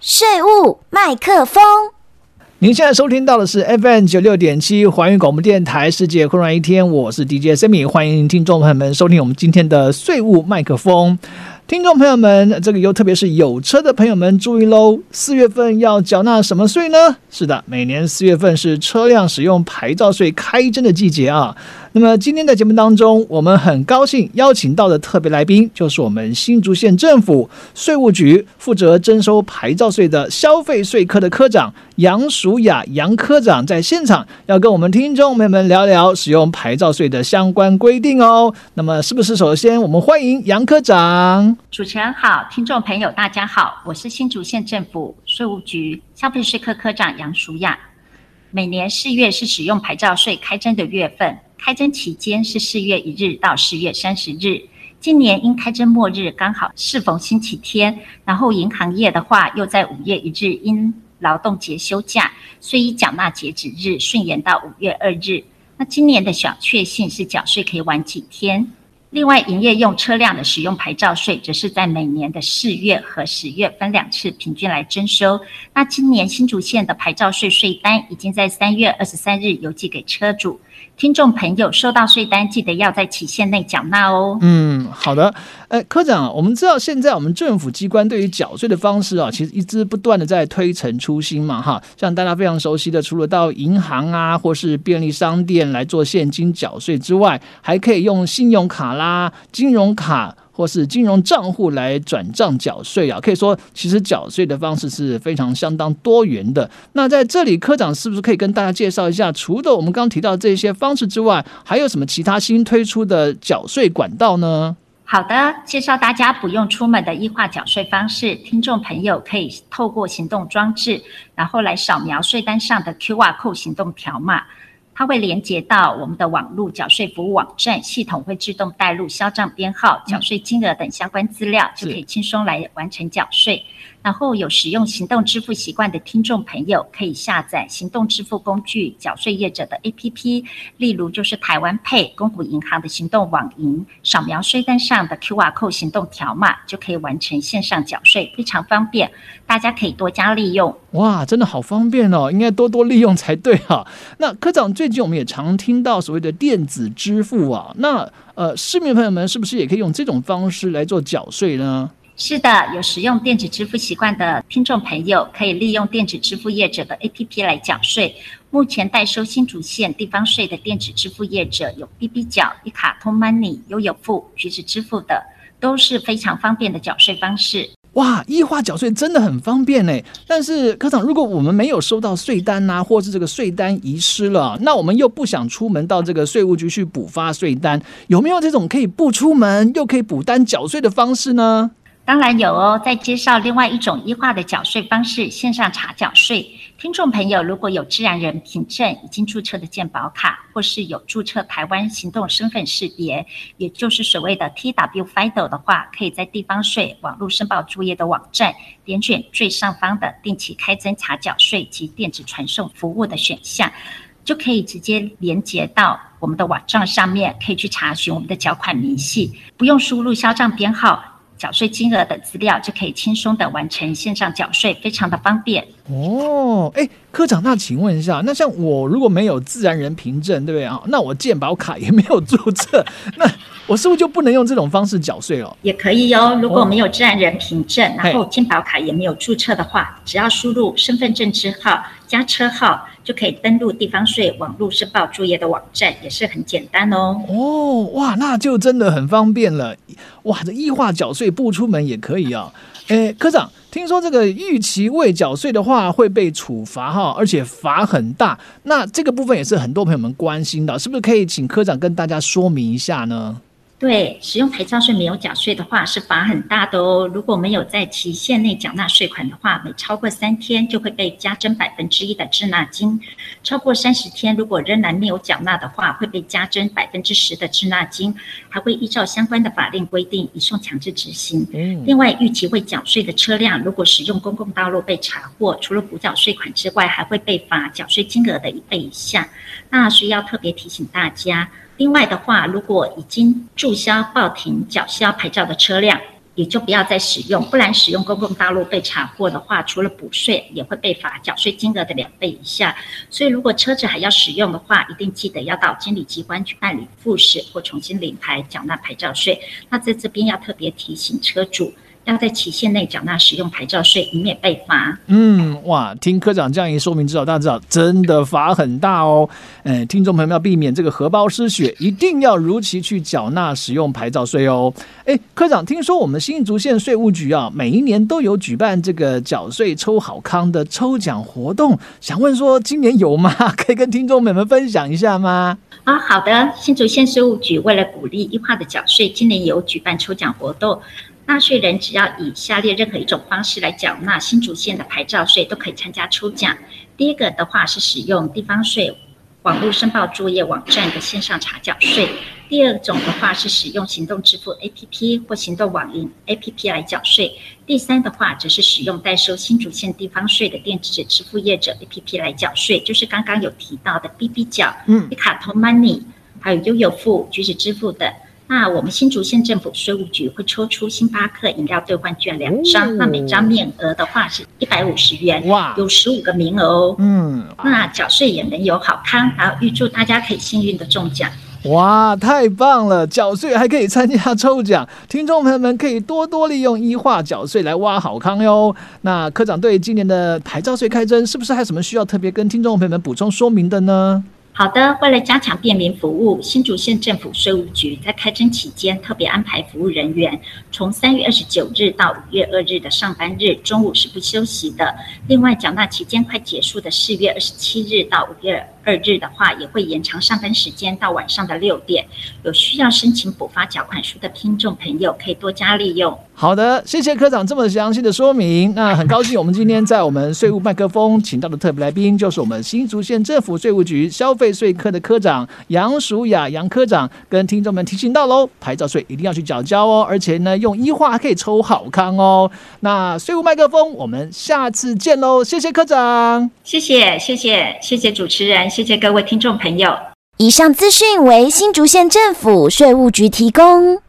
税务麦克风。您现在收听到的是 FM 九六点七环宇广播电台《世界混乱一天》，我是 DJ Sammy，欢迎听众朋友们收听我们今天的税务麦克风。听众朋友们，这个又特别是有车的朋友们注意喽，四月份要缴纳什么税呢？是的，每年四月份是车辆使用牌照税开征的季节啊。那么今天的节目当中，我们很高兴邀请到的特别来宾，就是我们新竹县政府税务局负责征收牌照税的消费税科的科长杨淑雅杨科长，在现场要跟我们听众朋友们聊聊使用牌照税的相关规定哦。那么是不是首先我们欢迎杨科长？主持人好，听众朋友大家好，我是新竹县政府税务局消费税科科长杨淑雅。每年四月是使用牌照税开征的月份。开征期间是四月一日到四月三十日。今年因开征末日刚好适逢星期天，然后银行业的话又在五月一日因劳动节休假，所以缴纳截止日顺延到五月二日。那今年的小确幸是缴税可以晚几天。另外，营业用车辆的使用牌照税，则是在每年的四月和十月分两次平均来征收。那今年新竹县的牌照税税单已经在三月二十三日邮寄给车主。听众朋友收到税单，记得要在期限内缴纳哦。嗯，好的。哎，科长，我们知道现在我们政府机关对于缴税的方式啊，其实一直不断的在推陈出新嘛，哈。像大家非常熟悉的，除了到银行啊，或是便利商店来做现金缴税之外，还可以用信用卡啦、金融卡。或是金融账户来转账缴税啊，可以说其实缴税的方式是非常相当多元的。那在这里，科长是不是可以跟大家介绍一下，除了我们刚提到这些方式之外，还有什么其他新推出的缴税管道呢？好的，介绍大家不用出门的异化缴税方式。听众朋友可以透过行动装置，然后来扫描税单上的 QR code 行动条码。它会连接到我们的网络缴税服务网站，系统会自动带入销账编号、缴税金额等相关资料，就可以轻松来完成缴税。然后有使用行动支付习惯的听众朋友，可以下载行动支付工具缴税业者的 APP，例如就是台湾 Pay、公股银行的行动网银，扫描税单上的 QR code 行动条码，就可以完成线上缴税，非常方便，大家可以多加利用。哇，真的好方便哦，应该多多利用才对哈。那科长，最近我们也常听到所谓的电子支付啊，那呃，市民朋友们是不是也可以用这种方式来做缴税呢？是的，有使用电子支付习惯的听众朋友，可以利用电子支付业者的 APP 来缴税。目前代收新竹县地方税的电子支付业者有 BB 缴、一卡通 Money、悠游付、橘子支付的，都是非常方便的缴税方式。哇，异化缴税真的很方便呢。但是科长，如果我们没有收到税单呐，或是这个税单遗失了，那我们又不想出门到这个税务局去补发税单，有没有这种可以不出门又可以补单缴税的方式呢？当然有哦，在介绍另外一种一化的缴税方式——线上查缴税。听众朋友，如果有自然人凭证、已经注册的健保卡，或是有注册台湾行动身份识别，也就是所谓的 TW FIDO 的话，可以在地方税网络申报作业的网站点选最上方的定期开征查缴税及电子传送服务的选项，就可以直接连接到我们的网站上面，可以去查询我们的缴款明细，不用输入销账编号。缴税金额等资料就可以轻松的完成线上缴税，非常的方便。哦，哎，科长，那请问一下，那像我如果没有自然人凭证，对不对啊？那我健保卡也没有注册，那我是不是就不能用这种方式缴税了？也可以哦。如果没有自然人凭证，然后健保卡也没有注册的话，只要输入身份证字号加车号。就可以登录地方税网络申报作业的网站，也是很简单哦。哦，哇，那就真的很方便了。哇，这异化缴税不出门也可以啊。诶，科长，听说这个逾期未缴税的话会被处罚哈，而且罚很大。那这个部分也是很多朋友们关心的，是不是可以请科长跟大家说明一下呢？对，使用牌照税没有缴税的话，是罚很大的哦。如果没有在期限内缴纳税款的话，每超过三天就会被加征百分之一的滞纳金；超过三十天，如果仍然没有缴纳的话，会被加征百分之十的滞纳金，还会依照相关的法令规定移送强制执行。另外，逾期未缴税的车辆，如果使用公共道路被查获，除了补缴税款之外，还会被罚缴税金额的一倍以下。那需要特别提醒大家。另外的话，如果已经注销、报停、缴销牌照的车辆，也就不要再使用，不然使用公共道路被查获的话，除了补税，也会被罚缴税金额的两倍以下。所以，如果车子还要使用的话，一定记得要到监理机关去办理复驶或重新领牌，缴纳牌照税。那在这边要特别提醒车主。要在期限内缴纳使用牌照税，以免被罚。嗯，哇，听科长这样一说明之后，大家知道真的罚很大哦。嗯，听众朋友们要避免这个荷包失血，一定要如期去缴纳使用牌照税哦。哎，科长，听说我们新竹县税务局啊，每一年都有举办这个缴税抽好康的抽奖活动，想问说今年有吗？可以跟听众朋友们分享一下吗？啊，好的，新竹县税务局为了鼓励一化的缴税，今年有举办抽奖活动。纳税人只要以下列任何一种方式来缴纳新竹县的牌照税，都可以参加抽奖。第一个的话是使用地方税网络申报作业网站的线上查缴税；第二种的话是使用行动支付 APP 或行动网银 APP 来缴税；第三的话则是使用代收新竹县地方税的电子支付业者 APP 来缴税，就是刚刚有提到的 BB 缴、嗯、卡通 Money，还有悠游付、橘子支付等。那我们新竹县政府税务局会抽出星巴克饮料兑换券两张，那每张面额的话是一百五十元，哇，有十五个名额哦。嗯，那缴税也能有好康，然后预祝大家可以幸运的中奖。哇，太棒了！缴税还可以参加抽奖，听众朋友们可以多多利用一化缴税来挖好康哟。那科长对今年的牌照税开征，是不是还有什么需要特别跟听众朋友们补充说明的呢？好的，为了加强便民服务，新竹县政府税务局在开征期间特别安排服务人员，从三月二十九日到五月二日的上班日中午是不休息的。另外，缴纳期间快结束的四月二十七日到五月二日的话，也会延长上班时间到晚上的六点。有需要申请补发缴款书的听众朋友，可以多加利用。好的，谢谢科长这么详细的说明。那很高兴，我们今天在我们税务麦克风请到的特别来宾，就是我们新竹县政府税务局消费税科的科长杨淑雅杨科长，跟听众们提醒到喽，牌照税一定要去缴交哦，而且呢，用一化可以抽好康哦。那税务麦克风，我们下次见喽，谢谢科长，谢谢谢谢谢谢主持人，谢谢各位听众朋友。以上资讯为新竹县政府税务局提供。